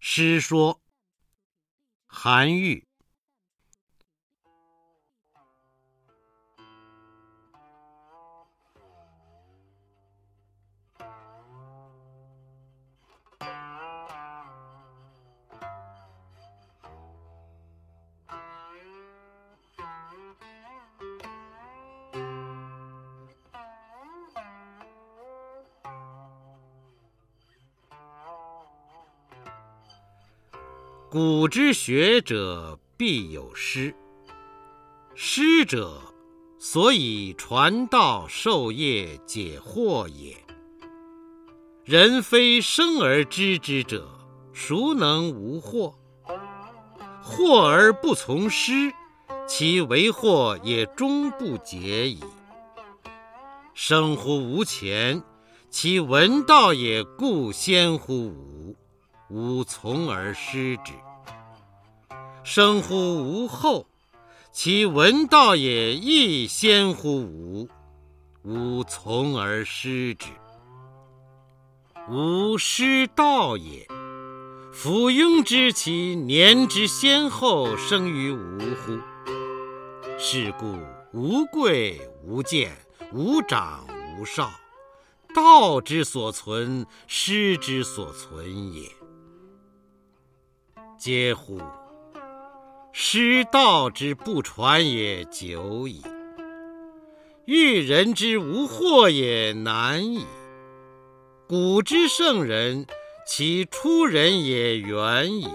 诗说，韩愈。古之学者必有师，师者，所以传道授业解惑也。人非生而知之者，孰能无惑？惑而不从师，其为惑也终不解矣。生乎吾前，其闻道也固先乎吾。吾从而师之。生乎吾后，其闻道也亦先乎吾。吾从而师之。吾师道也，夫庸知其年之先后生于吾乎？是故无贵无贱，无长无少，道之所存，师之所存也。嗟乎！师道之不传也久矣，欲人之无惑也难矣。古之圣人，其出人也远矣，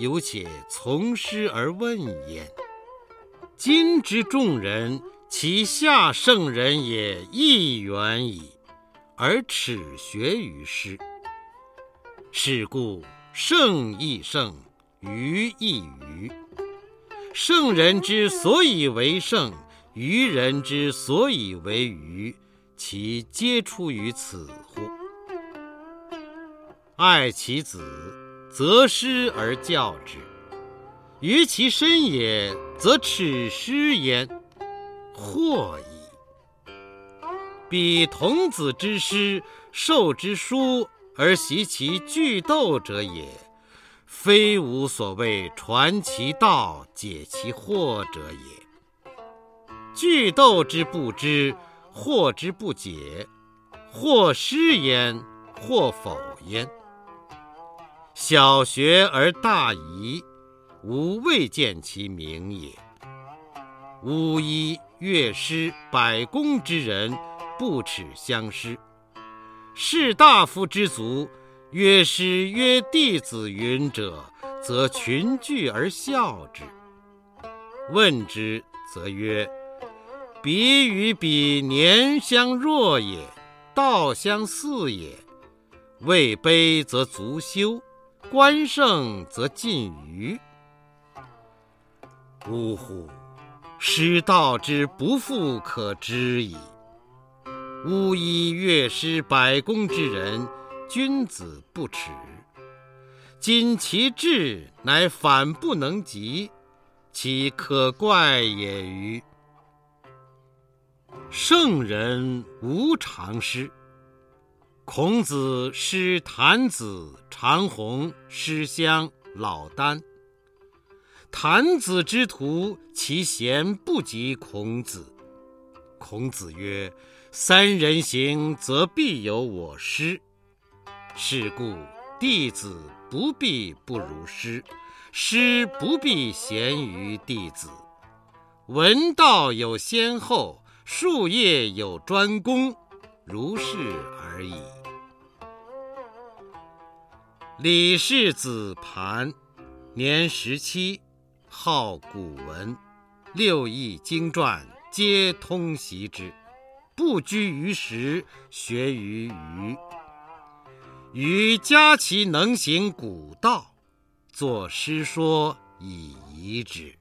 犹且从师而问焉。今之众人，其下圣人也亦远矣，而耻学于师。是故。圣亦圣，愚亦愚。圣人之所以为圣，愚人之所以为愚，其皆出于此乎？爱其子，择师而教之；于其身也，则耻师焉，惑矣。彼童子之师，授之书。而习其句斗者也，非吾所谓传其道、解其惑者也。句斗之不知，惑之不解，或师焉，或否焉。小学而大遗，吾未见其明也。巫医、乐师、百工之人，不耻相师。士大夫之族，曰师曰弟子云者，则群聚而笑之。问之，则曰：“彼与彼年相若也，道相似也。位卑则足羞，官盛则近谀。呜呼！师道之不复可知矣。”巫医乐师百工之人，君子不耻。今其志乃反不能及，其可怪也欤？圣人无常师。孔子师谭子、长虹、师襄、老聃。谭子之徒，其贤不及孔子。孔子曰。三人行，则必有我师。是故弟子不必不如师，师不必贤于弟子。闻道有先后，术业有专攻，如是而已。李氏子盘，年十七，好古文，六艺经传皆通习之。不拘于时，学于余。余嘉其能行古道，作诗说以遗之。